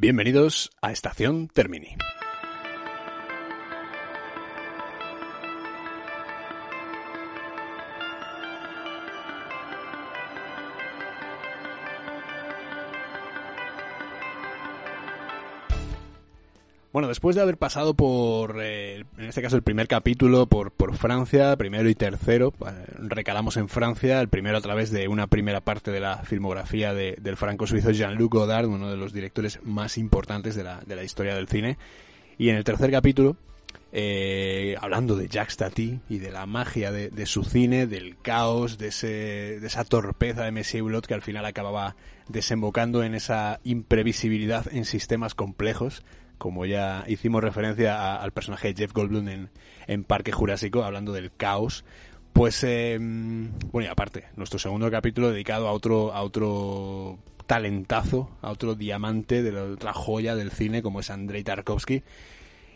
Bienvenidos a Estación Termini. Bueno, después de haber pasado por, eh, en este caso, el primer capítulo por, Francia, primero y tercero, eh, recalamos en Francia, el primero a través de una primera parte de la filmografía de- del franco-suizo Jean-Luc Godard, uno de los directores más importantes de la, de la historia del cine. Y en el tercer capítulo, eh, hablando de Jacques Tati y de la magia de, de su cine, del caos, de, ese, de esa torpeza de Messier Hulot que al final acababa desembocando en esa imprevisibilidad en sistemas complejos, como ya hicimos referencia a- al personaje de Jeff Goldblum en, en Parque Jurásico, hablando del caos. Pues, eh, bueno, y aparte, nuestro segundo capítulo dedicado a otro, a otro talentazo, a otro diamante de la otra joya del cine, como es Andrei Tarkovsky.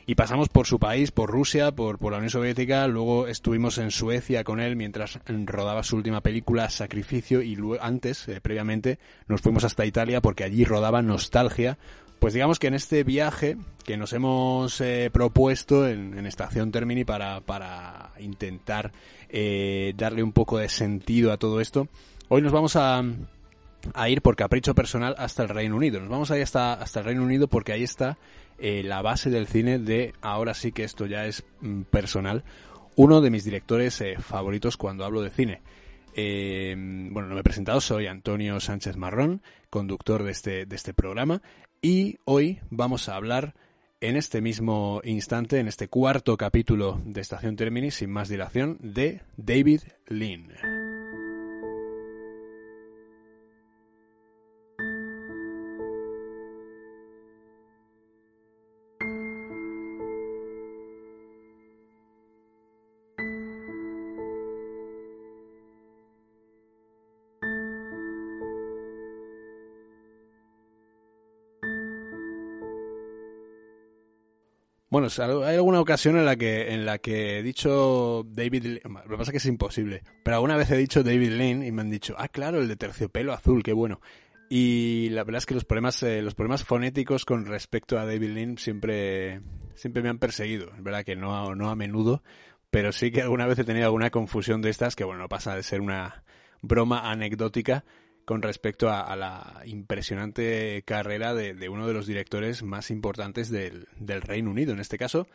Y pasamos por su país, por Rusia, por, por la Unión Soviética, luego estuvimos en Suecia con él mientras rodaba su última película, Sacrificio, y luego, antes, eh, previamente, nos fuimos hasta Italia porque allí rodaba Nostalgia. Pues digamos que en este viaje que nos hemos eh, propuesto en, en Estación Termini para, para intentar eh, darle un poco de sentido a todo esto, hoy nos vamos a, a ir por capricho personal hasta el Reino Unido. Nos vamos a ir hasta, hasta el Reino Unido porque ahí está eh, la base del cine de, ahora sí que esto ya es mm, personal, uno de mis directores eh, favoritos cuando hablo de cine. Bueno, no me he presentado, soy Antonio Sánchez Marrón, conductor de este, de este programa, y hoy vamos a hablar en este mismo instante, en este cuarto capítulo de Estación Termini, sin más dilación, de David Lean. Bueno, hay alguna ocasión en la que en la que he dicho David Lean, lo que pasa es que es imposible, pero alguna vez he dicho David Lean y me han dicho, ah, claro, el de terciopelo azul, qué bueno. Y la verdad es que los problemas eh, los problemas fonéticos con respecto a David Lean siempre siempre me han perseguido, es verdad que no no a menudo, pero sí que alguna vez he tenido alguna confusión de estas que bueno, no pasa de ser una broma anecdótica con respecto a, la impresionante carrera de, uno de los directores más importantes del, Reino Unido. En este caso,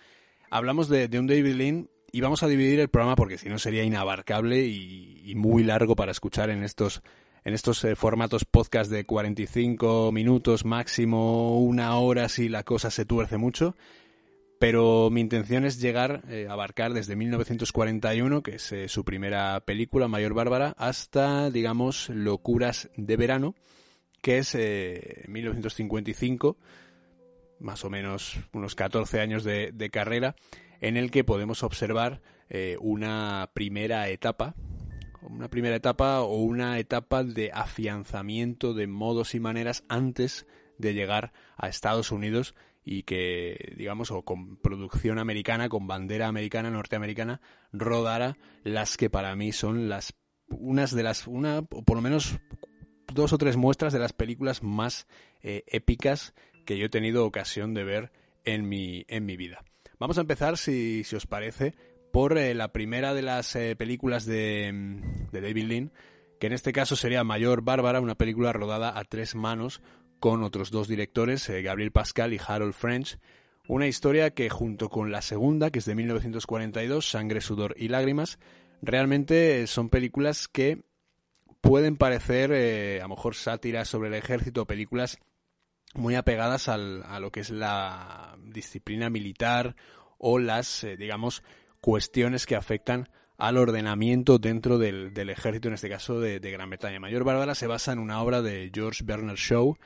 hablamos de, un David Lean y vamos a dividir el programa porque si no sería inabarcable y, y, muy largo para escuchar en estos en estos eh, formatos podcast de 45 minutos máximo una hora si la cosa se tuerce mucho pero mi intención es llegar eh, a abarcar desde 1941, que es eh, su primera película, Mayor Bárbara, hasta, digamos, Locuras de Verano, que es eh, 1955, más o menos unos 14 años de, de carrera, en el que podemos observar eh, una primera etapa, una primera etapa o una etapa de afianzamiento de modos y maneras antes de llegar a Estados Unidos y que, digamos, o con producción americana, con bandera americana, norteamericana, rodara las que para mí son las, unas de las, una, o por lo menos dos o tres muestras de las películas más eh, épicas que yo he tenido ocasión de ver en mi, en mi vida. Vamos a empezar, si, si os parece, por eh, la primera de las eh, películas de, de David Lean, que en este caso sería Mayor Bárbara, una película rodada a tres manos con otros dos directores, eh, Gabriel Pascal y Harold French. Una historia que junto con la segunda, que es de 1942, Sangre, Sudor y Lágrimas, realmente son películas que pueden parecer eh, a lo mejor sátiras sobre el ejército, películas muy apegadas al, a lo que es la disciplina militar o las, eh, digamos, cuestiones que afectan al ordenamiento dentro del, del ejército, en este caso de, de, Gran Bretaña. Mayor Bárbara se basa en una obra de George Bernard Shaw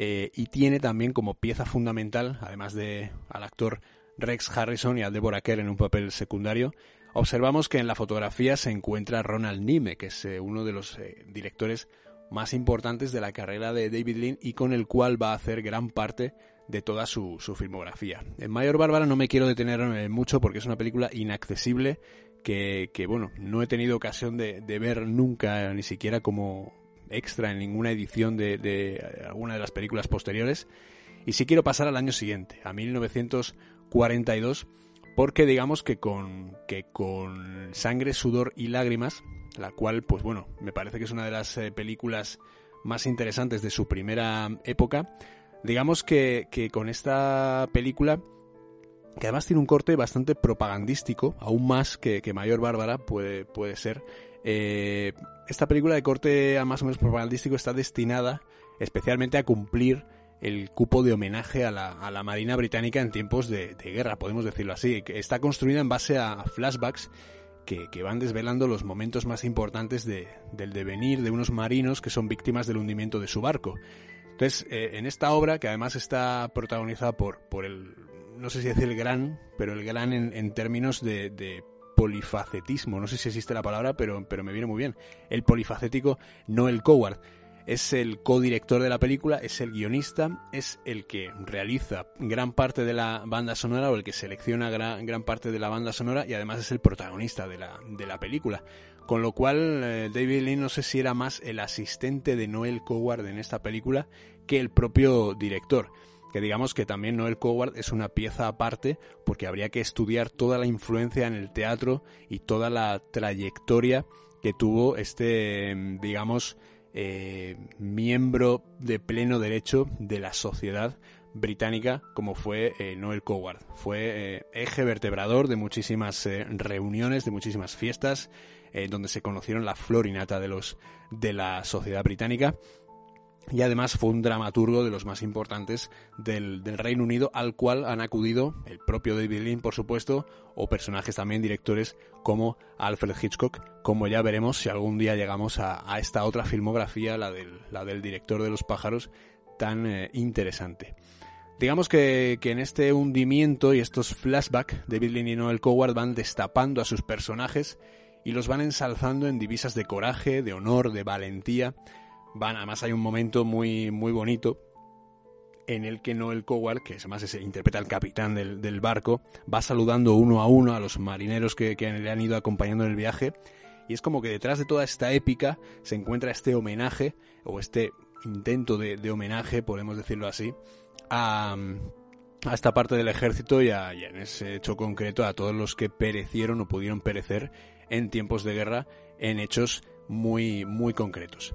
eh, y tiene también como pieza fundamental, además de al actor Rex Harrison y a Deborah Kerr en un papel secundario, observamos que en la fotografía se encuentra Ronald Nime, que es eh, uno de los eh, directores más importantes de la carrera de David Lean y con el cual va a hacer gran parte de toda su, su filmografía. En Mayor Bárbara no me quiero detener mucho porque es una película inaccesible que, que bueno, no he tenido ocasión de, de, ver nunca, ni siquiera como extra en ninguna edición de, de alguna de las películas posteriores. Y sí quiero pasar al año siguiente, a 1942, porque digamos que con, que con Sangre, Sudor y Lágrimas, la cual, pues bueno, me parece que es una de las eh, películas más interesantes de su primera época, digamos que, que con esta película que además tiene un corte bastante propagandístico, aún más que, Mayor Bárbara puede, puede ser. Eh, esta película de corte más o menos propagandístico está destinada especialmente a cumplir el cupo de homenaje a la, a la Marina Británica en tiempos de, guerra, podemos decirlo así. Está construida en base a flashbacks que, que van desvelando los momentos más importantes de, del devenir de unos marinos que son víctimas del hundimiento de su barco. Entonces, eh, en esta obra, que además está protagonizada por, por el no sé si decir el gran, pero el gran en, términos de, polifacetismo. No sé si existe la palabra, pero, pero me viene muy bien. El polifacético Noel Coward. Es el codirector de la película, es el guionista, es el que realiza gran parte de la banda sonora o el que selecciona gran, gran parte de la banda sonora y además es el protagonista de la, de la película. Con lo cual, eh, David Lee no sé si era más el asistente de Noel Coward en esta película que el propio director que digamos que también Noel Coward es una pieza aparte porque habría que estudiar toda la influencia en el teatro y toda la trayectoria que tuvo este, digamos, eh, miembro de pleno derecho de la sociedad británica como fue eh, Noel Coward. Fue eh, eje vertebrador de muchísimas reuniones, de muchísimas fiestas, donde se conocieron la florinata de los de la sociedad británica y además fue un dramaturgo de los más importantes del, Reino Unido, al cual han acudido el propio David Lean, por supuesto, o personajes también directores como Alfred Hitchcock, como ya veremos si algún día llegamos a, esta otra filmografía, la del, la del director de los pájaros, tan eh, interesante. Digamos que, que, en este hundimiento y estos flashbacks, David Lean y Noel Coward van destapando a sus personajes y los van ensalzando en divisas de coraje, de honor, de valentía, Van, además hay un momento muy, muy bonito en el que Noel Coward, que además interpreta al capitán del, barco, va saludando uno a uno a los marineros que, le han ido acompañando en el viaje. Y es como que detrás de toda esta épica se encuentra este homenaje, o este intento de, homenaje, podemos decirlo así, a, esta parte del ejército y, a, en ese hecho concreto a todos los que perecieron o pudieron perecer en tiempos de guerra en hechos muy, muy concretos.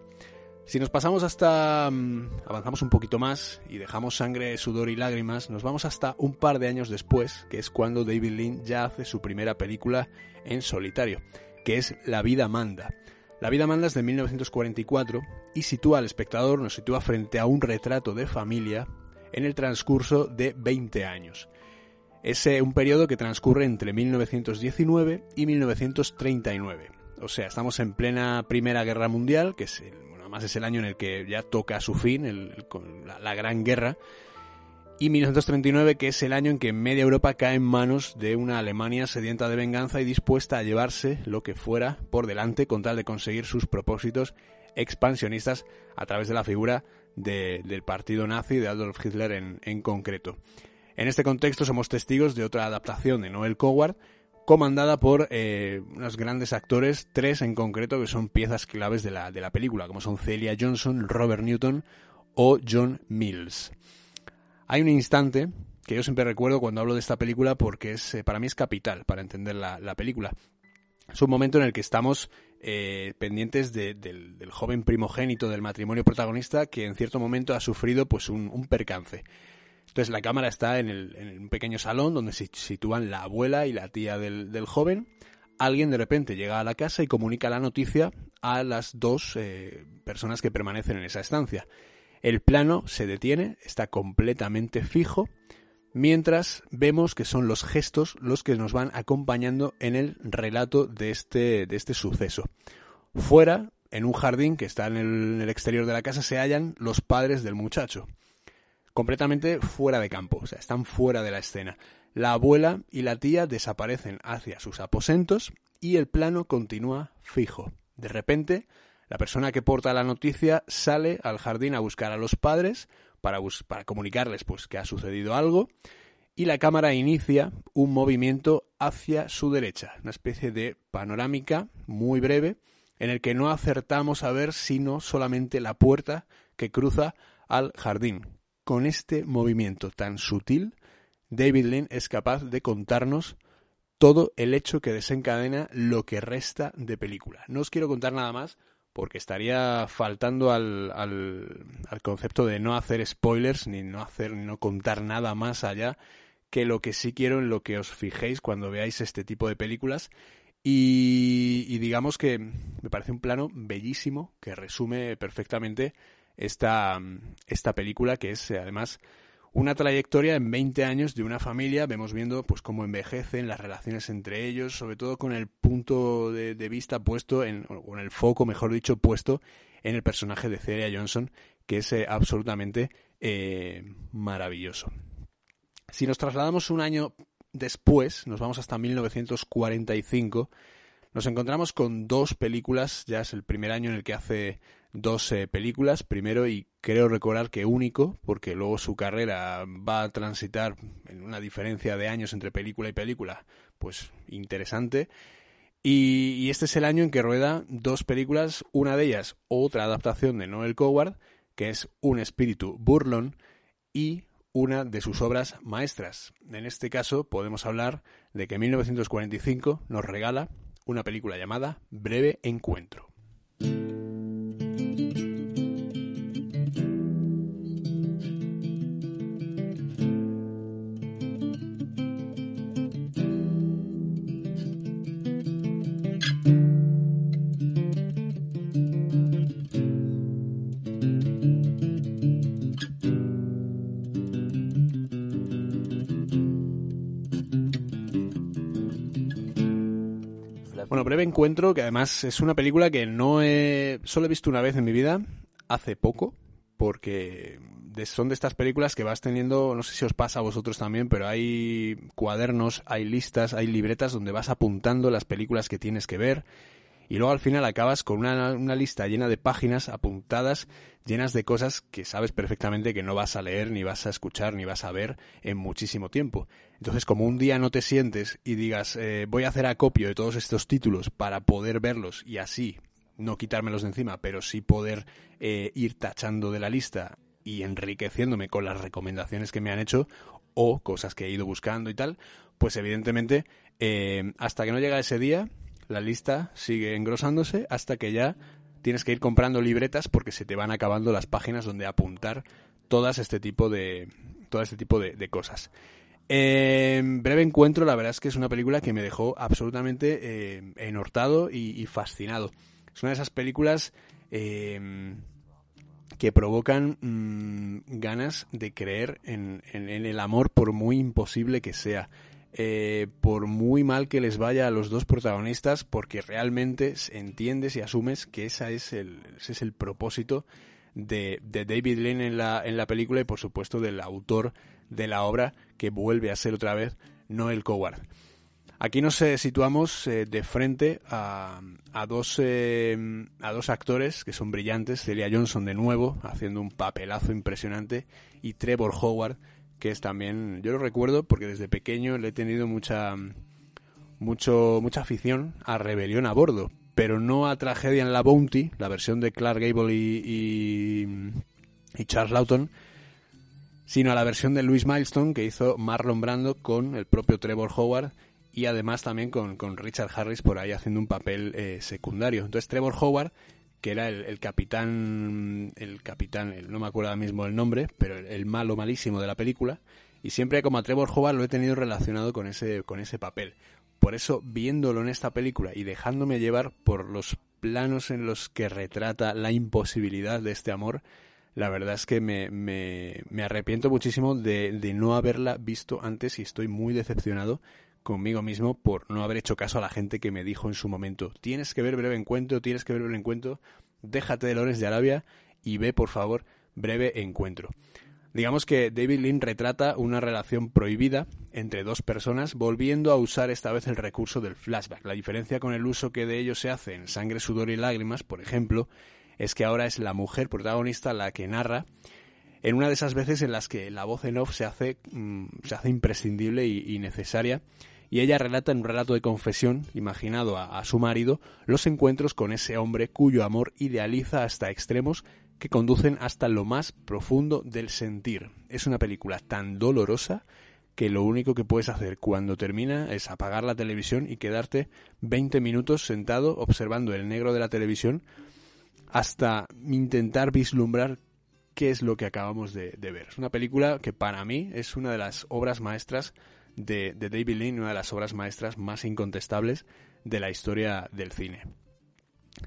Si nos pasamos hasta... Mm, avanzamos un poquito más y dejamos sangre, sudor y lágrimas, nos vamos hasta un par de años después, que es cuando David Lean ya hace su primera película en solitario, que es La vida manda. La vida manda es de 1944 y sitúa al espectador, nos sitúa frente a un retrato de familia en el transcurso de 20 años. Es eh, un periodo que transcurre entre 1919 y 1939. O sea, estamos en plena Primera Guerra Mundial, que es el es el año en el que ya toca su fin, la, Gran Guerra, y 1939, que es el año en que media Europa cae en manos de una Alemania sedienta de venganza y dispuesta a llevarse lo que fuera por delante con tal de conseguir sus propósitos expansionistas a través de la figura del partido nazi de Adolf Hitler en concreto. En este contexto somos testigos de otra adaptación de Noel Coward, comandada por eh, unos grandes actores, tres en concreto que son piezas claves de la, de la película, como son Celia Johnson, Robert Newton o John Mills. Hay un instante que yo siempre recuerdo cuando hablo de esta película porque es, eh, para mí es capital para entender la, película. Es un momento en el que estamos eh, pendientes del, joven primogénito del matrimonio protagonista que en cierto momento ha sufrido pues un, un percance. Entonces la cámara está en, el, un pequeño salón donde se sitúan la abuela y la tía del, joven. Alguien de repente llega a la casa y comunica la noticia a las dos eh, personas que permanecen en esa estancia. El plano se detiene, está completamente fijo, mientras vemos que son los gestos los que nos van acompañando en el relato de este, de este suceso. Fuera, en un jardín que está en el exterior de la casa, se hallan los padres del muchacho completamente fuera de campo, o sea, están fuera de la escena. La abuela y la tía desaparecen hacia sus aposentos y el plano continúa fijo. De repente, la persona que porta la noticia sale al jardín a buscar a los padres para, comunicarles pues, que ha sucedido algo y la cámara inicia un movimiento hacia su derecha, una especie de panorámica muy breve en el que no acertamos a ver sino solamente la puerta que cruza al jardín, con este movimiento tan sutil, David Lean es capaz de contarnos todo el hecho que desencadena lo que resta de película. No os quiero contar nada más porque estaría faltando al, al, al, concepto de no hacer spoilers ni no hacer no contar nada más allá que lo que sí quiero en lo que os fijéis cuando veáis este tipo de películas y, y digamos que me parece un plano bellísimo que resume perfectamente esta, esta película que es además una trayectoria en 20 años de una familia, vemos viendo pues cómo envejecen las relaciones entre ellos, sobre todo con el punto de, vista puesto en, o en el foco, mejor dicho, puesto en el personaje de Celia Johnson, que es eh, absolutamente eh, maravilloso. Si nos trasladamos un año después, nos vamos hasta 1945, nos encontramos con dos películas, ya es el primer año en el que hace dos eh, películas, primero y creo recordar que único, porque luego su carrera va a transitar en una diferencia de años entre película y película, pues interesante. Y, y, este es el año en que rueda dos películas, una de ellas otra adaptación de Noel Coward, que es Un espíritu burlón, y una de sus obras maestras. En este caso podemos hablar de que en 1945 nos regala una película llamada Breve Encuentro. Que además es una película que no he... solo he visto una vez en mi vida, hace poco, porque son de estas películas que vas teniendo, no sé si os pasa a vosotros también, pero hay cuadernos, hay listas, hay libretas donde vas apuntando las películas que tienes que ver y luego al final acabas con una, una, lista llena de páginas apuntadas, llenas de cosas que sabes perfectamente que no vas a leer, ni vas a escuchar, ni vas a ver en muchísimo tiempo. Entonces, como un día no te sientes y digas, eh, voy a hacer acopio de todos estos títulos para poder verlos y así no quitármelos de encima, pero sí poder eh, ir tachando de la lista y enriqueciéndome con las recomendaciones que me han hecho o cosas que he ido buscando y tal, pues evidentemente eh, hasta que no llega ese día la lista sigue engrosándose hasta que ya tienes que ir comprando libretas porque se te van acabando las páginas donde apuntar todas este tipo de todo este tipo de, cosas. breve encuentro, la verdad es que es una película que me dejó absolutamente eh, enortado y, fascinado. Es una de esas películas em, que provocan mm, ganas de creer en, el amor por muy imposible que sea. Eh, por muy mal que les vaya a los dos protagonistas, porque realmente entiendes y asumes que esa es el, ese es el propósito de, de David Lean en la, en la película y por supuesto del autor de la obra que vuelve a ser otra vez Noel Coward. Aquí nos eh, situamos eh, de frente a, a dos, a dos actores que son brillantes, Celia Johnson de nuevo, haciendo un papelazo impresionante, y Trevor Howard, que es también, yo lo recuerdo porque desde pequeño le he tenido mucha, mucho, mucha afición a Rebelión a Bordo, pero no a Tragedia en la Bounty, la versión de Clark Gable y, y, Charles Lawton, sino a la versión de Louis Milestone que hizo Marlon Brando con el propio Trevor Howard y además también con, con Richard Harris por ahí haciendo un papel eh, secundario. Entonces Trevor Howard que era el, capitán, el capitán, no me acuerdo ahora mismo el nombre, pero el, malo malísimo de la película, y siempre como a Trevor lo he tenido relacionado con ese, con ese papel. Por eso, viéndolo en esta película y dejándome llevar por los planos en los que retrata la imposibilidad de este amor, la verdad es que me, me, me arrepiento muchísimo de, de no haberla visto antes y estoy muy decepcionado conmigo mismo por no haber hecho caso a la gente que me dijo en su momento, tienes que ver breve encuentro, tienes que ver breve encuentro, déjate de Lores de Arabia y ve por favor breve encuentro. Digamos que David Lynn retrata una relación prohibida entre dos personas, volviendo a usar esta vez el recurso del flashback. La diferencia con el uso que de ello se hace en Sangre, Sudor y Lágrimas, por ejemplo, es que ahora es la mujer protagonista la que narra en una de esas veces en las que la voz en off se hace, mm, se hace imprescindible y necesaria y ella relata en un relato de confesión, imaginado a, su marido, los encuentros con ese hombre cuyo amor idealiza hasta extremos que conducen hasta lo más profundo del sentir. Es una película tan dolorosa que lo único que puedes hacer cuando termina es apagar la televisión y quedarte 20 minutos sentado observando el negro de la televisión hasta intentar vislumbrar qué es lo que acabamos de, ver. Es una película que para mí es una de las obras maestras de, de David Lean, una de las obras maestras más incontestables de la historia del cine.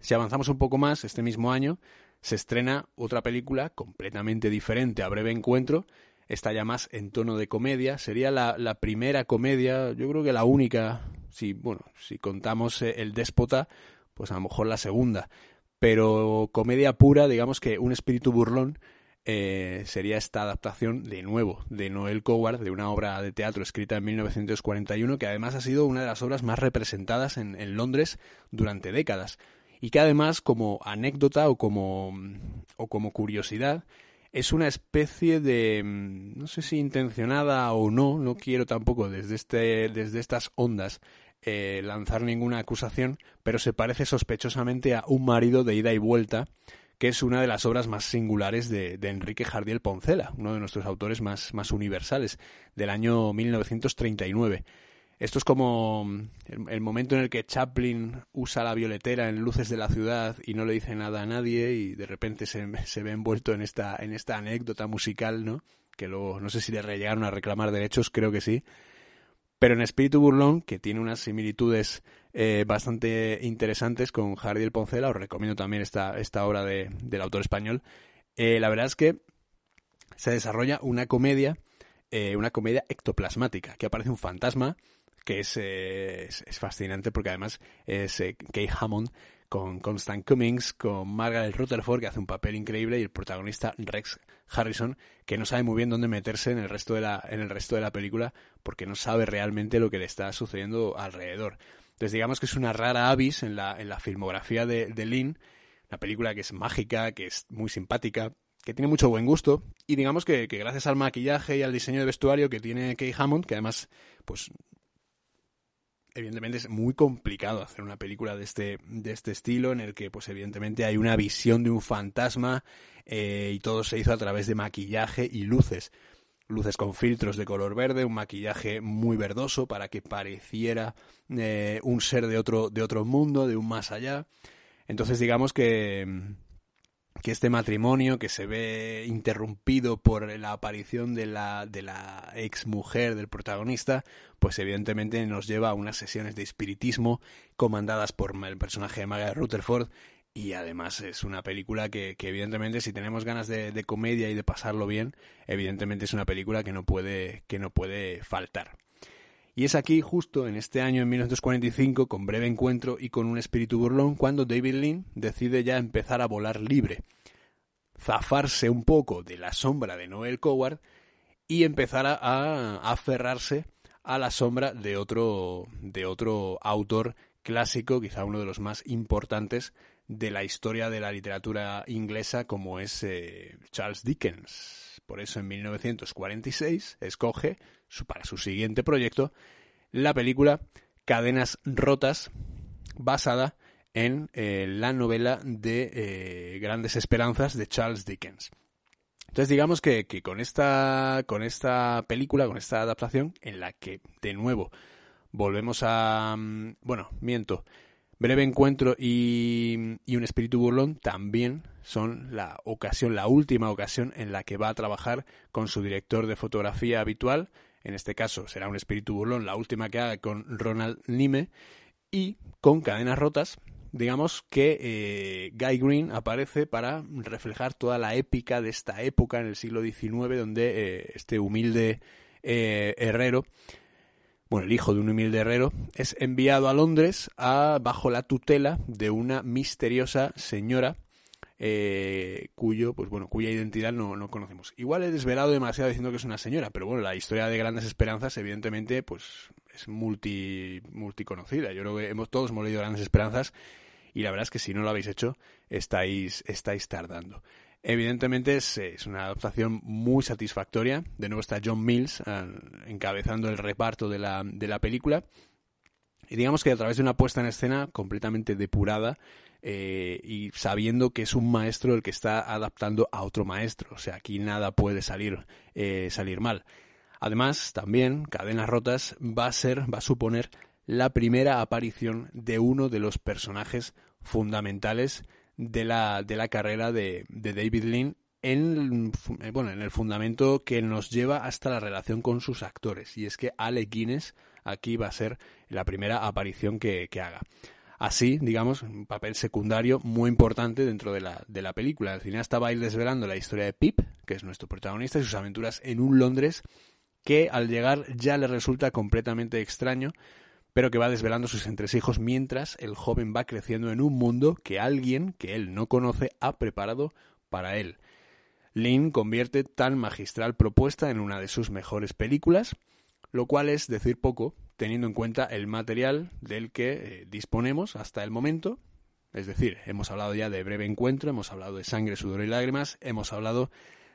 Si avanzamos un poco más, este mismo año se estrena otra película completamente diferente a Breve Encuentro, está ya más en tono de comedia, sería la, la primera comedia, yo creo que la única, si, bueno, si contamos eh, el déspota, pues a lo mejor la segunda, pero comedia pura, digamos que un espíritu burlón eh, sería esta adaptación de nuevo de Noel Coward, de una obra de teatro escrita en 1941, que además ha sido una de las obras más representadas en, en Londres durante décadas. Y que además como anécdota o como, o como curiosidad es una especie de no sé si intencionada o no, no quiero tampoco desde este desde estas ondas eh, lanzar ninguna acusación, pero se parece sospechosamente a Un marido de ida y vuelta que es una de las obras más singulares de, Enrique Jardiel Poncela, uno de nuestros autores más, más universales, del año 1939. Esto es como el, momento en el que Chaplin usa la violetera en Luces de la Ciudad y no le dice nada a nadie y de repente se, se ve envuelto en esta, en esta anécdota musical, ¿no? Que luego, no sé si le llegaron a reclamar derechos, creo que sí. Pero en Espíritu Burlón, que tiene unas similitudes eh, bastante interesantes con Jardiel Poncela. Os recomiendo también esta, esta obra de, del autor español. Eh, la verdad es que se desarrolla una comedia, eh, una comedia ectoplasmática, que aparece un fantasma que es, es, fascinante porque además es Kay Hammond con Constant Cummings, con Margaret Rutherford, que hace un papel increíble, y el protagonista Rex Harrison, que no sabe muy bien dónde meterse en el resto de la, en el resto de la película, porque no sabe realmente lo que le está sucediendo alrededor. Entonces digamos que es una rara avis en la, en la filmografía de, de Lynn, una película que es mágica, que es muy simpática, que tiene mucho buen gusto, y digamos que, que gracias al maquillaje y al diseño de vestuario que tiene Kay Hammond, que además, pues evidentemente es muy complicado hacer una película de este, de este estilo en el que pues evidentemente hay una visión de un fantasma eh, y todo se hizo a través de maquillaje y luces luces con filtros de color verde, un maquillaje muy verdoso para que pareciera eh, un ser de otro, de otro mundo, de un más allá. Entonces digamos que, que este matrimonio que se ve interrumpido por la aparición de la, de la ex mujer del protagonista, pues evidentemente nos lleva a unas sesiones de espiritismo comandadas por el personaje de Margaret Rutherford y además es una película que, evidentemente si tenemos ganas de, comedia y de pasarlo bien, evidentemente es una película que no puede, que no puede faltar. Y es aquí, justo en este año, en 1945, con breve encuentro y con un espíritu burlón, cuando David Lean decide ya empezar a volar libre, zafarse un poco de la sombra de Noel Coward y empezar a, a aferrarse a la sombra de otro, de otro autor clásico, quizá uno de los más importantes de la historia de la literatura inglesa como es eh, Charles Dickens. Por eso en 1946 escoge para su siguiente proyecto la película Cadenas Rotas, basada en eh, la novela de eh, Grandes Esperanzas de Charles Dickens. Entonces digamos que, que, con, esta, con esta película, con esta adaptación, en la que de nuevo volvemos a... Mm, bueno, miento. Breve Encuentro y, Un Espíritu Burlón también son la ocasión, la última ocasión en la que va a trabajar con su director de fotografía habitual. En este caso será Un Espíritu Burlón, la última que haga con Ronald Nime. Y con Cadenas Rotas, digamos que eh, Guy Green aparece para reflejar toda la épica de esta época en el siglo XIX, donde eh, este humilde eh, herrero bueno, el hijo de un humilde herrero, es enviado a Londres a, bajo la tutela de una misteriosa señora eh, cuyo, pues bueno, cuya identidad no, no, conocemos. Igual he desvelado demasiado diciendo que es una señora, pero bueno, la historia de Grandes Esperanzas, evidentemente, pues es multi, multiconocida. Yo creo que hemos, todos hemos leído Grandes Esperanzas y la verdad es que si no lo habéis hecho, estáis, estáis tardando. Evidentemente es, una adaptación muy satisfactoria. De nuevo está John Mills ah, encabezando el reparto de la, de la película. Y digamos que a través de una puesta en escena completamente depurada eh, y sabiendo que es un maestro el que está adaptando a otro maestro. O sea, aquí nada puede salir, eh, salir mal. Además, también Cadenas Rotas va a ser, va a suponer la primera aparición de uno de los personajes fundamentales de la, de la carrera de, de David Lean en, bueno, en el fundamento que nos lleva hasta la relación con sus actores. Y es que Alec Guinness aquí va a ser la primera aparición que, haga. Así, digamos, un papel secundario muy importante dentro de la, de la película. El cineasta va a ir desvelando la historia de Pip, que es nuestro protagonista, y sus aventuras en un Londres que al llegar ya le resulta completamente extraño, pero que va desvelando sus entresijos mientras el joven va creciendo en un mundo que alguien que él no conoce ha preparado para él. Lin convierte tan magistral propuesta en una de sus mejores películas, lo cual es decir poco, teniendo en cuenta el material del que eh, disponemos hasta el momento. Es decir, hemos hablado ya de Breve Encuentro, hemos hablado de Sangre, Sudor y Lágrimas, hemos hablado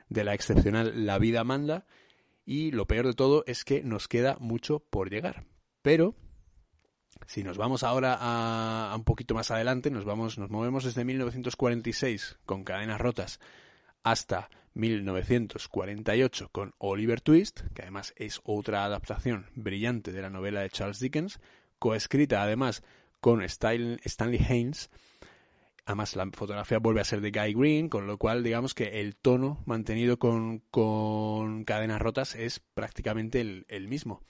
de la excepcional La vida manda, y lo peor de todo es que nos queda mucho por llegar. Pero si nos vamos ahora a, un poquito más adelante, nos vamos, nos movemos desde 1946 con cadenas rotas hasta 1948 con Oliver Twist, que además es otra adaptación brillante de la novela de Charles Dickens, coescrita además con Stanley Haynes. Además, la fotografía vuelve a ser de Guy Green, con lo cual, digamos que el tono mantenido con cadenas rotas es prácticamente el, mismo.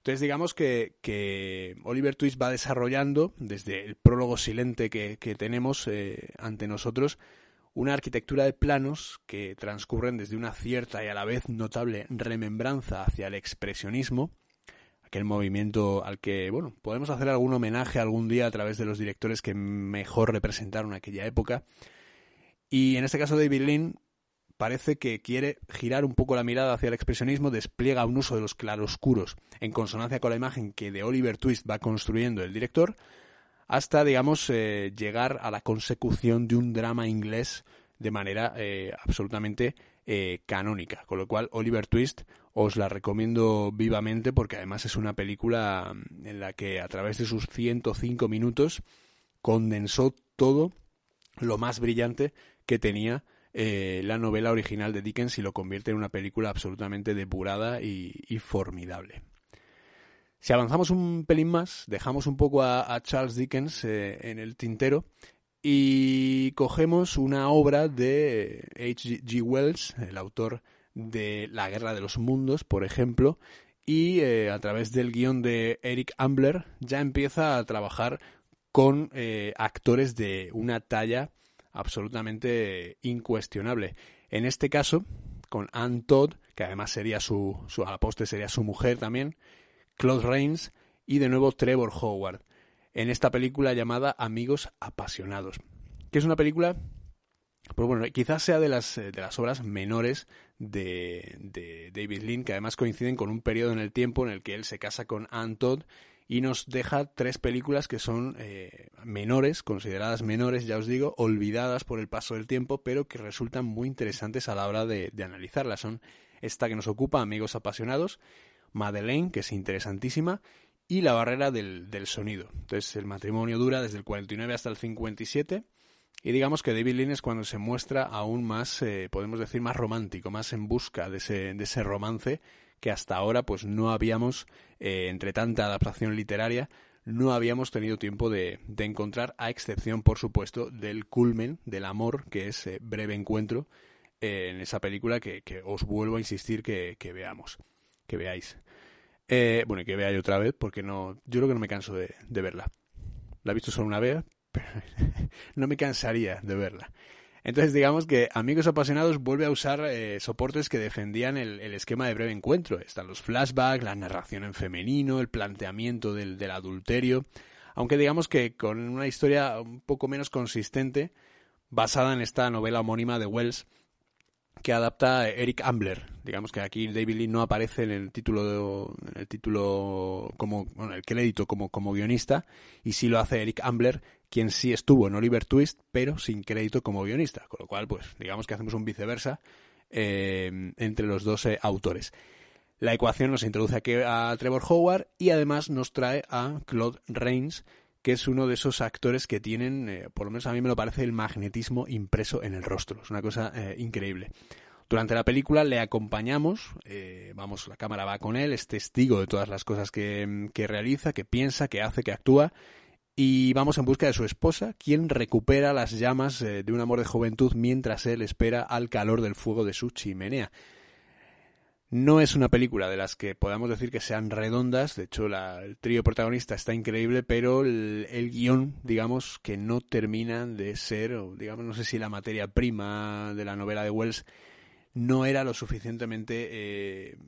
Entonces, digamos que, Oliver Twist va desarrollando, desde el prólogo silente que, tenemos eh, ante nosotros, una arquitectura de planos que transcurren desde una cierta y a la vez notable remembranza hacia el expresionismo, aquel movimiento al que, bueno, podemos hacer algún homenaje algún día a través de los directores que mejor representaron aquella época. Y en este caso David Lean parece que quiere girar un poco la mirada hacia el expresionismo, despliega un uso de los claroscuros en consonancia con la imagen que de Oliver Twist va construyendo el director, hasta, digamos, eh, llegar a la consecución de un drama inglés de manera eh, absolutamente eh, canónica. Con lo cual, Oliver Twist os la recomiendo vivamente porque además es una película mm, en la que a través de sus 105 minutos condensó todo lo más brillante que tenía la novela original de Dickens y lo convierte en una película absolutamente depurada y formidable. Si avanzamos un pelín más, dejamos un poco a, Charles Dickens eh, en el tintero y cogemos una obra de H.G. Wells, el autor de La Guerra de los Mundos, por ejemplo, y eh, a través del guion de Eric Ambler ya empieza a trabajar con eh, actores de una talla absolutamente incuestionable. En este caso, con Anne Todd, que además sería su, su a sería su mujer también, Claude Rains y de nuevo Trevor Howard, en esta película llamada Amigos Apasionados, que es una película, pues bueno, quizás sea de las, de las obras menores de, de David Lean, que además coinciden con un periodo en el tiempo en el que él se casa con Anne Todd y nos deja tres películas que son eh, menores, consideradas menores, ya os digo, olvidadas por el paso del tiempo, pero que resultan muy interesantes a la hora de, analizarlas. Son esta que nos ocupa, Amigos Apasionados, Madeleine, que es interesantísima, y la barrera del, sonido. Entonces el matrimonio dura desde el 49 hasta el 57 y digamos que David Lean es cuando se muestra aún más, eh, podemos decir, más romántico, más en busca de ese, de ese romance que hasta ahora pues no habíamos, eh, entre tanta adaptación literaria, no habíamos tenido tiempo de, de, encontrar, a excepción, por supuesto, del culmen del amor, que es eh, Breve Encuentro, en esa película que, que, os vuelvo a insistir que, que veamos que veáis. Eh, bueno, que veáis otra vez, porque no, yo creo que no me canso de, verla. La he visto solo una vez, pero no me cansaría de verla. Entonces, digamos que Amigos Apasionados vuelve a usar eh, soportes que defendían el, esquema de breve encuentro. Están los flashbacks, la narración en femenino, el planteamiento del, del adulterio. Aunque digamos que con una historia un poco menos consistente, basada en esta novela homónima de Wells, que adapta Eric Ambler. Digamos que aquí David Lee no aparece en el título, en el título como, bueno, el crédito como, como guionista, y sí lo hace Eric Ambler, quien sí estuvo en Oliver Twist, pero sin crédito como guionista. Con lo cual, pues, digamos que hacemos un viceversa eh, entre los dos eh, autores. La ecuación nos introduce aquí a Trevor Howard y además nos trae a Claude Rains, que es uno de esos actores que tienen, eh, por lo menos a mí me lo parece, el magnetismo impreso en el rostro. Es una cosa increíble. Durante la película le acompañamos, vamos, la cámara va con él, es testigo de todas las cosas que, que realiza, que piensa, que hace, que actúa, y vamos en busca de su esposa, quien recupera las llamas de un amor de juventud mientras él espera al calor del fuego de su chimenea. No es una película de las que podamos decir que sean redondas, de hecho el trío protagonista está increíble, pero el, guion, digamos, que no termina de ser, digamos, no sé si la materia prima de la novela de Wells no era lo suficientemente eh,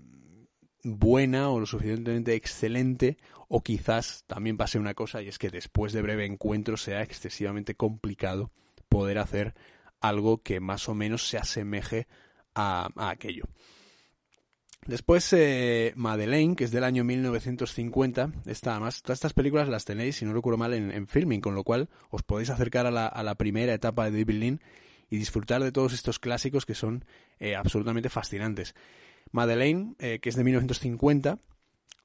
buena o lo suficientemente excelente, o quizás también pase una cosa, y es que después de breve encuentro sea excesivamente complicado poder hacer algo que más o menos se asemeje a aquello. Después, eh, Madeleine, que es del año 1950, está más, todas estas películas las tenéis, si no recuerdo mal, en, filming, con lo cual os podéis acercar a la, primera etapa de David Lean y disfrutar de todos estos clásicos que son eh, absolutamente fascinantes. Madeleine, eh, que es de 1950,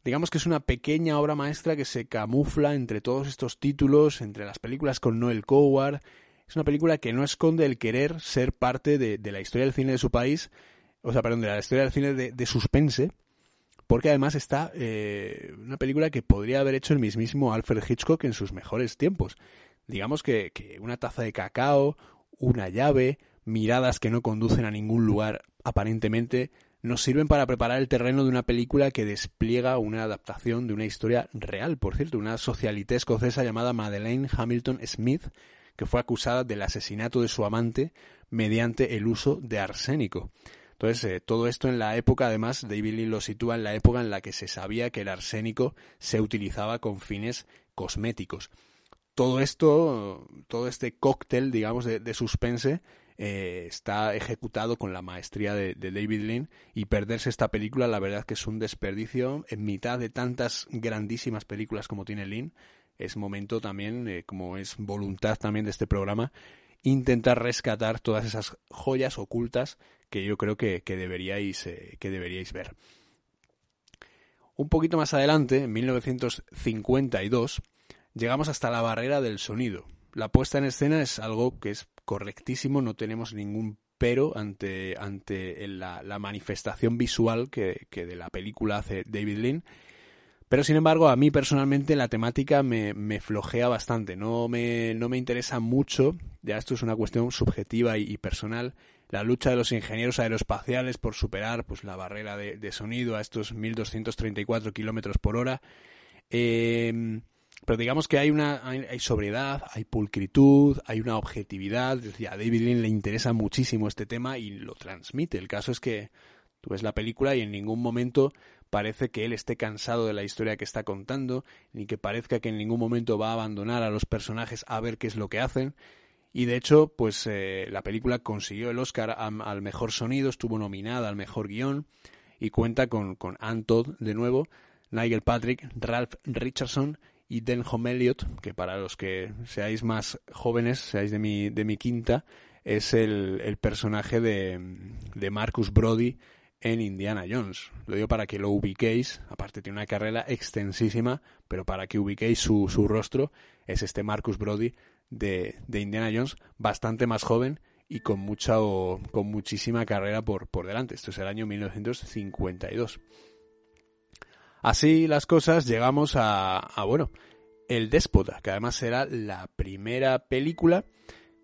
digamos que es una pequeña obra maestra que se camufla entre todos estos títulos, entre las películas con Noel Coward. Es una película que no esconde el querer ser parte de la historia del cine de su país, o sea, perdón, de la historia del cine de, suspense, porque además está eh, una película que podría haber hecho el mismísimo Alfred Hitchcock en sus mejores tiempos. Digamos que, que una taza de cacao, una llave, miradas que no conducen a ningún lugar aparentemente, nos sirven para preparar el terreno de una película que despliega una adaptación de una historia real, por cierto, una socialité escocesa llamada Madeleine Hamilton Smith, que fue acusada del asesinato de su amante mediante el uso de arsénico. Entonces, eh, todo esto en la época, además, David Lee lo sitúa en la época en la que se sabía que el arsénico se utilizaba con fines cosméticos. Todo esto, todo este cóctel, digamos, de, suspense, eh, está ejecutado con la maestría de, David Lean y perderse esta película, la verdad que es un desperdicio en mitad de tantas grandísimas películas como tiene Lean. Es momento también, eh, como es voluntad también de este programa, intentar rescatar todas esas joyas ocultas que yo creo que, deberíais, eh, que deberíais ver. Un poquito más adelante, en 1952, llegamos hasta la barrera del sonido. La puesta en escena es algo que es correctísimo, no tenemos ningún pero ante, ante la, manifestación visual que, que, de la película hace David Lean pero sin embargo, a mí personalmente la temática me, flojea bastante, no me, no me interesa mucho, ya esto es una cuestión subjetiva y, personal, la lucha de los ingenieros aeroespaciales por superar pues, la barrera de, sonido a estos 1234 kilómetros por hora. Em, pero digamos que hay una hay, sobriedad, hay pulcritud, hay una objetividad. a David Lean le interesa muchísimo este tema y lo transmite. El caso es que tú ves la película y en ningún momento parece que él esté cansado de la historia que está contando, ni que parezca que en ningún momento va a abandonar a los personajes a ver qué es lo que hacen. Y de hecho, pues eh, la película consiguió el Oscar al mejor sonido, estuvo nominada al mejor guion y cuenta con, con Ann Todd de nuevo, Nigel Patrick, Ralph Richardson y Denholm Elliott, que para los que seáis más jóvenes, seáis de mi, de mi quinta, es el, el personaje de, de Marcus Brody en Indiana Jones. Lo digo para que lo ubiquéis, aparte tiene una carrera extensísima, pero para que ubiquéis su, su rostro, es este Marcus Brody de, de, Indiana Jones, bastante más joven y con mucha o, con muchísima carrera por, por delante. Esto es el año 1952. Así las cosas, llegamos a, a bueno, El Déspota, que además será la primera película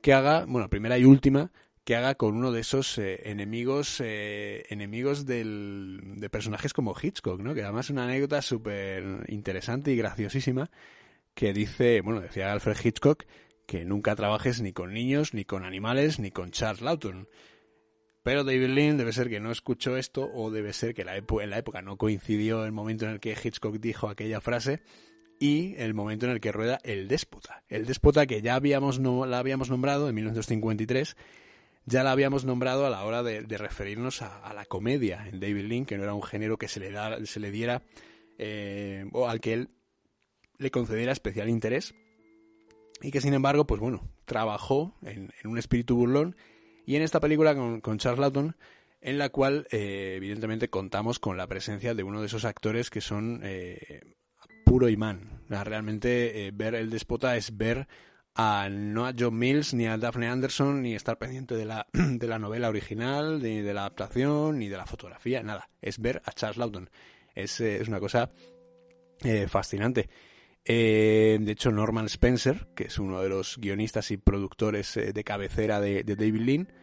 que haga, bueno, primera y última que haga con uno de esos eh, enemigos eh, enemigos del, de personajes como Hitchcock, ¿no? Que además es una anécdota súper interesante y graciosísima que dice, bueno, decía Alfred Hitchcock que nunca trabajes ni con niños, ni con animales, ni con Charles Lawton. Pero David Lean debe ser que no escuchó esto o debe ser que la en la época no coincidió el momento en el que Hitchcock dijo aquella frase y el momento en el que rueda El Déspota. El Déspota que ya habíamos no, la habíamos nombrado en 1953 ya la habíamos nombrado a la hora de, referirnos a, la comedia en David Lynn, que no era un género que se le, da, se le diera eh, o al que él le concediera especial interés y que sin embargo, pues bueno, trabajó en, un espíritu burlón y en esta película con, Charles Lawton en la cual eh, evidentemente contamos con la presencia de uno de esos actores que son puro imán. Realmente ver el despota es ver a no a John Mills ni a Daphne Anderson ni estar pendiente de la, de la novela original, ni de la adaptación, ni de la fotografía, nada. Es ver a Charles Lawton. Es, eh, es una cosa eh, fascinante. Eh, de hecho, Norman Spencer, que es uno de los guionistas y productores de cabecera de, David Lean,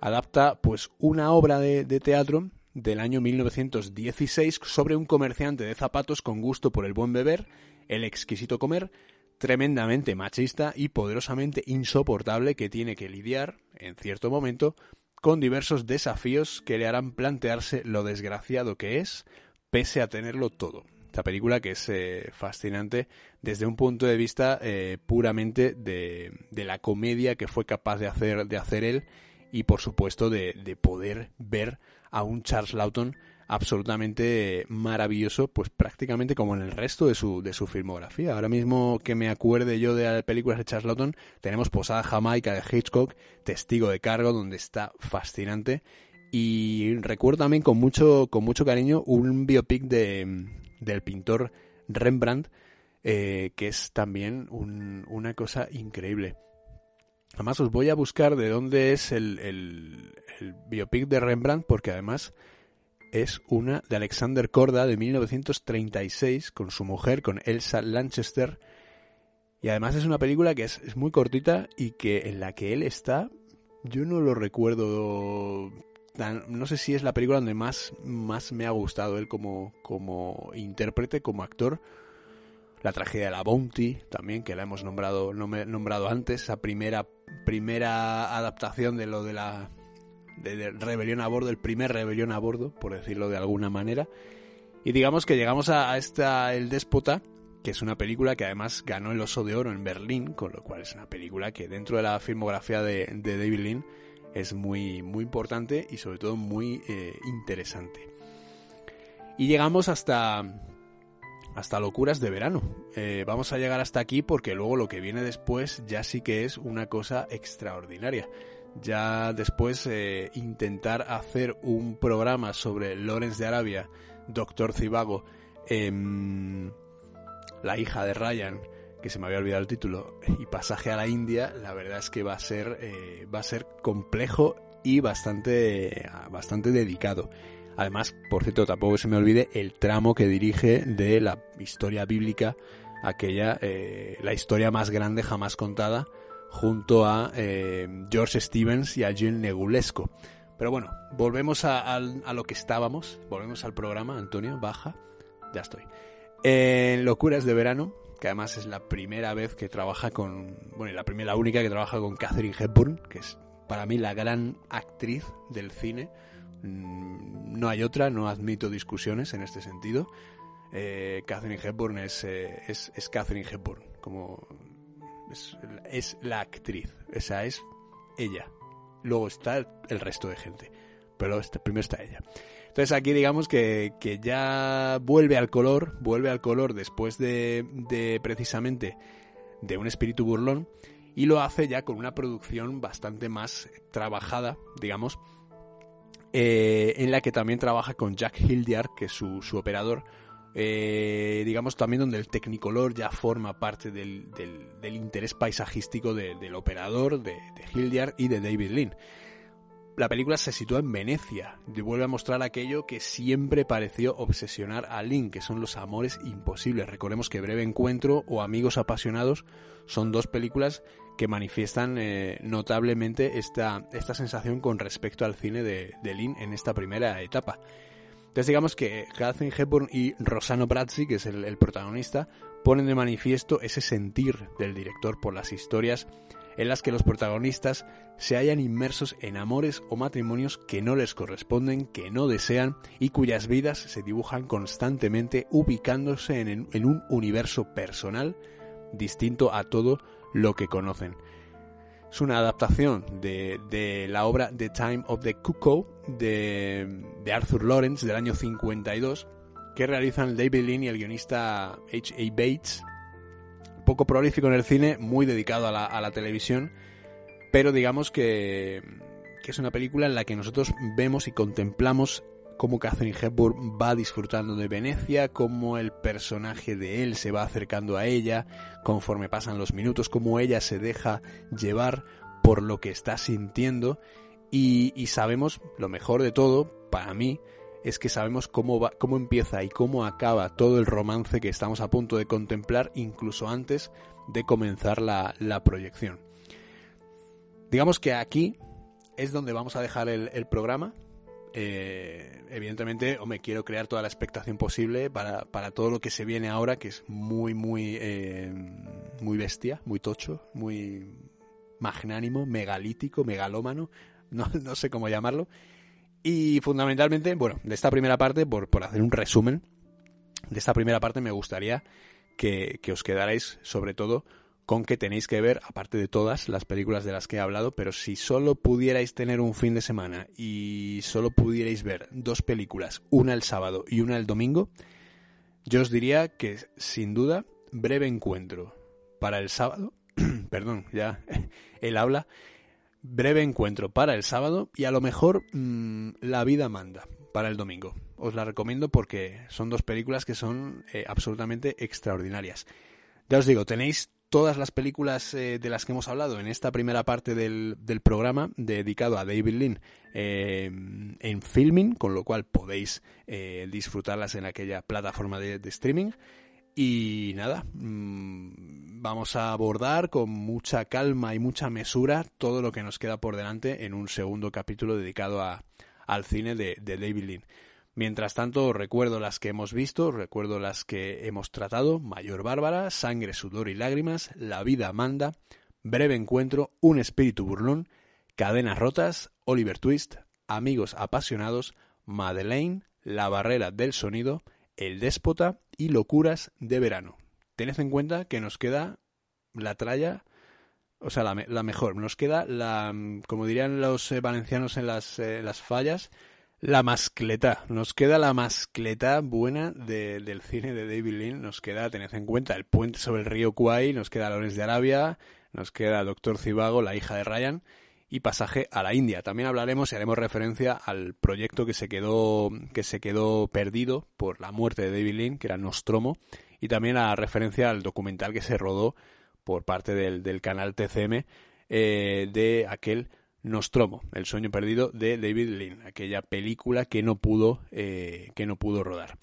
adapta pues una obra de, de teatro del año 1916 sobre un comerciante de zapatos con gusto por el buen beber, el exquisito comer, tremendamente machista y poderosamente insoportable que tiene que lidiar, en cierto momento, con diversos desafíos que le harán plantearse lo desgraciado que es, pese a tenerlo todo. Esta película que es eh, fascinante desde un punto de vista eh, puramente de, de, la comedia que fue capaz de hacer, de hacer él y por supuesto de, de poder ver a un Charles Lawton absolutamente maravilloso, pues prácticamente como en el resto de su, de su filmografía. Ahora mismo que me acuerde yo de películas de Charles Lawton, tenemos Posada Jamaica de Hitchcock, Testigo de Cargo, donde está fascinante. Y recuerdo también con mucho, con mucho cariño un biopic de, del pintor Rembrandt, eh, que es también una cosa increíble. Además os voy a buscar de dónde es el, biopic de Rembrandt, porque además es una de Alexander Korda de 1936 con su mujer, con Elsa Lanchester. Y además es una película que es, muy cortita y que en la que él está, yo no lo recuerdo no sé si es la película donde más, más me ha gustado él como, como intérprete, como actor. La tragedia de la Bounty, también, que la hemos nombrado, nombrado antes, esa primera, primera adaptación de lo de la de, rebelión a bordo, el primer rebelión a bordo, por decirlo de alguna manera. Y digamos que llegamos a, esta El Déspota, que es una película que además ganó el Oso de Oro en Berlín, con lo cual es una película que dentro de la filmografía de, David Lean es muy, muy importante y sobre todo muy eh, interesante. Y llegamos hasta, hasta Locuras de Verano. Eh, vamos a llegar hasta aquí porque luego lo que viene después ya sí que es una cosa extraordinaria ya después eh, intentar hacer un programa sobre Lorenz de Arabia, Doctor Cibago, em, la hija de Ryan, que se me había olvidado el título, y Pasaje a la India, la verdad es que va a ser, eh, va a ser complejo y bastante, bastante dedicado. Además, por cierto, tampoco se me olvide el tramo que dirige de la historia bíblica, aquella, eh, la historia más grande jamás contada, junto a eh, George Stevens y a Jill Negulesco. Pero bueno, volvemos a, lo que estábamos, volvemos al programa, Antonio, baja, ya estoy. En Locuras de Verano, que además es la primera vez que trabaja con, bueno, la primera, la única que trabaja con Catherine Hepburn, que es para mí la gran actriz del cine. Mm, no hay otra, no admito discusiones en este sentido. Eh, Catherine Hepburn es, eh, es, es Catherine Hepburn, como es, la actriz, esa es ella. Luego está el resto de gente, pero este, primero está ella. Entonces aquí digamos que, ya vuelve al color, vuelve al color después de, precisamente de un espíritu burlón y lo hace ya con una producción bastante más trabajada, digamos, eh, en la que también trabaja con Jack Hildyard, que es su, su operador, eh, digamos también donde el Technicolor ya forma parte del, del, interés paisajístico del operador, de, de Hildyard y de David Lean. La película se sitúa en Venecia y vuelve a mostrar aquello que siempre pareció obsesionar a Lin, que son los amores imposibles. Recordemos que Breve Encuentro o Amigos Apasionados son dos películas que manifiestan eh, notablemente esta, esta sensación con respecto al cine de, de Lin en esta primera etapa. Entonces digamos que Catherine Hepburn y Rosano Brazzi, que es el, protagonista, ponen de manifiesto ese sentir del director por las historias en las que los protagonistas se hallan inmersos en amores o matrimonios que no les corresponden, que no desean y cuyas vidas se dibujan constantemente ubicándose en, en un universo personal distinto a todo lo que conocen. Es una adaptación de, la obra The Time of the Cuckoo de, Arthur Lawrence del año 52 que realizan David Lean y el guionista H.A. Bates. Poco prolífico en el cine, muy dedicado a la, televisión, pero digamos que, que es una película en la que nosotros vemos y contemplamos cómo Catherine Hepburn va disfrutando de Venecia, cómo el personaje de él se va acercando a ella conforme pasan los minutos, cómo ella se deja llevar por lo que está sintiendo. Y sabemos, lo mejor de todo, para mí, es que sabemos cómo, va, cómo empieza y cómo acaba todo el romance que estamos a punto de contemplar incluso antes de comenzar la, la proyección. Digamos que aquí es donde vamos a dejar el, programa. Eh, evidentemente, me quiero crear toda la expectación posible para, para, todo lo que se viene ahora, que es muy, muy, eh, muy bestia, muy tocho, muy magnánimo, megalítico, megalómano, no, no sé cómo llamarlo. Y fundamentalmente, bueno, de esta primera parte, por, por hacer un resumen, de esta primera parte me gustaría que, que os quedarais sobre todo con que tenéis que ver, aparte de todas las películas de las que he hablado, pero si solo pudierais tener un fin de semana y solo pudierais ver dos películas, una el sábado y una el domingo, yo os diría que sin duda, breve encuentro para el sábado, perdón, ya él habla, breve encuentro para el sábado y a lo mejor mmm, La vida manda para el domingo. Os la recomiendo porque son dos películas que son eh, absolutamente extraordinarias. Ya os digo, tenéis todas las películas eh, de las que hemos hablado en esta primera parte del, del programa dedicado a David Lynn eh, en filming, con lo cual podéis disfrutarlas en aquella plataforma de streaming. Y nada, mmm, vamos a abordar con mucha calma y mucha mesura todo lo que nos queda por delante en un segundo capítulo dedicado a, al cine de, de David Lynn. Mientras tanto, recuerdo las que hemos visto, recuerdo las que hemos tratado, Mayor Bárbara, Sangre, Sudor y Lágrimas, La vida manda, Breve Encuentro, Un Espíritu Burlón, Cadenas Rotas, Oliver Twist, Amigos Apasionados, Madeleine, La Barrera del Sonido, El Déspota y Locuras de Verano. Tened en cuenta que nos queda la tralla, o sea, la, la mejor, nos queda la, como dirían los eh, valencianos en las, eh, las fallas, la mascleta. Nos queda la mascleta buena de, del cine de David Lynn. Nos queda, tened en cuenta, el puente sobre el río Kwai, nos queda Lones de Arabia, nos queda Doctor Cibago, la hija de Ryan, y Pasaje a la India. También hablaremos y haremos referencia al proyecto que se quedó, que se quedó perdido por la muerte de David Lynn, que era Nostromo, y también a referencia al documental que se rodó por parte del, del canal TCM eh, de aquel Nostromo, el sueño perdido de David Lynn, aquella película que no pudo, eh, que no pudo rodar.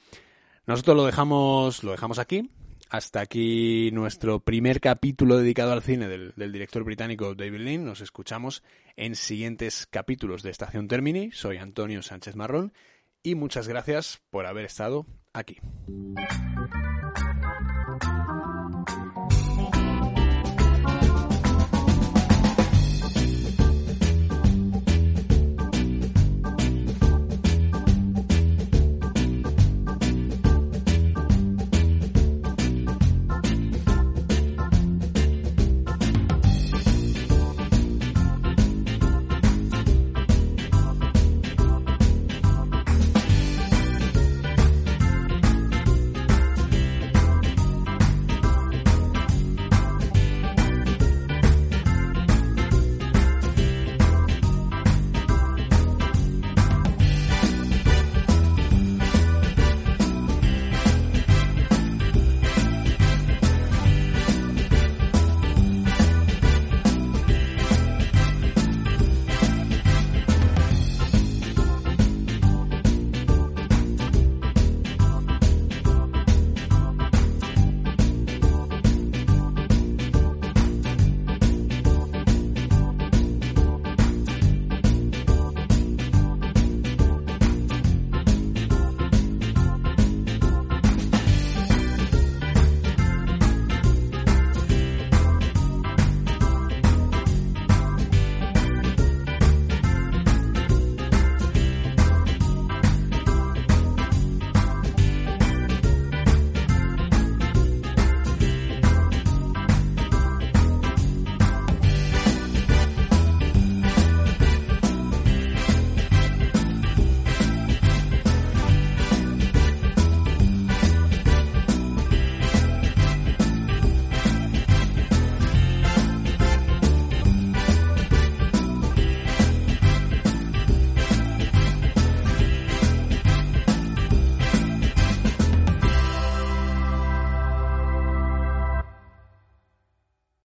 Nosotros lo dejamos, lo dejamos aquí. Hasta aquí nuestro primer capítulo dedicado al cine del, director británico David Lynn. Nos escuchamos en siguientes capítulos de Estación Termini. Soy Antonio Sánchez Marrón y muchas gracias por haber estado aquí.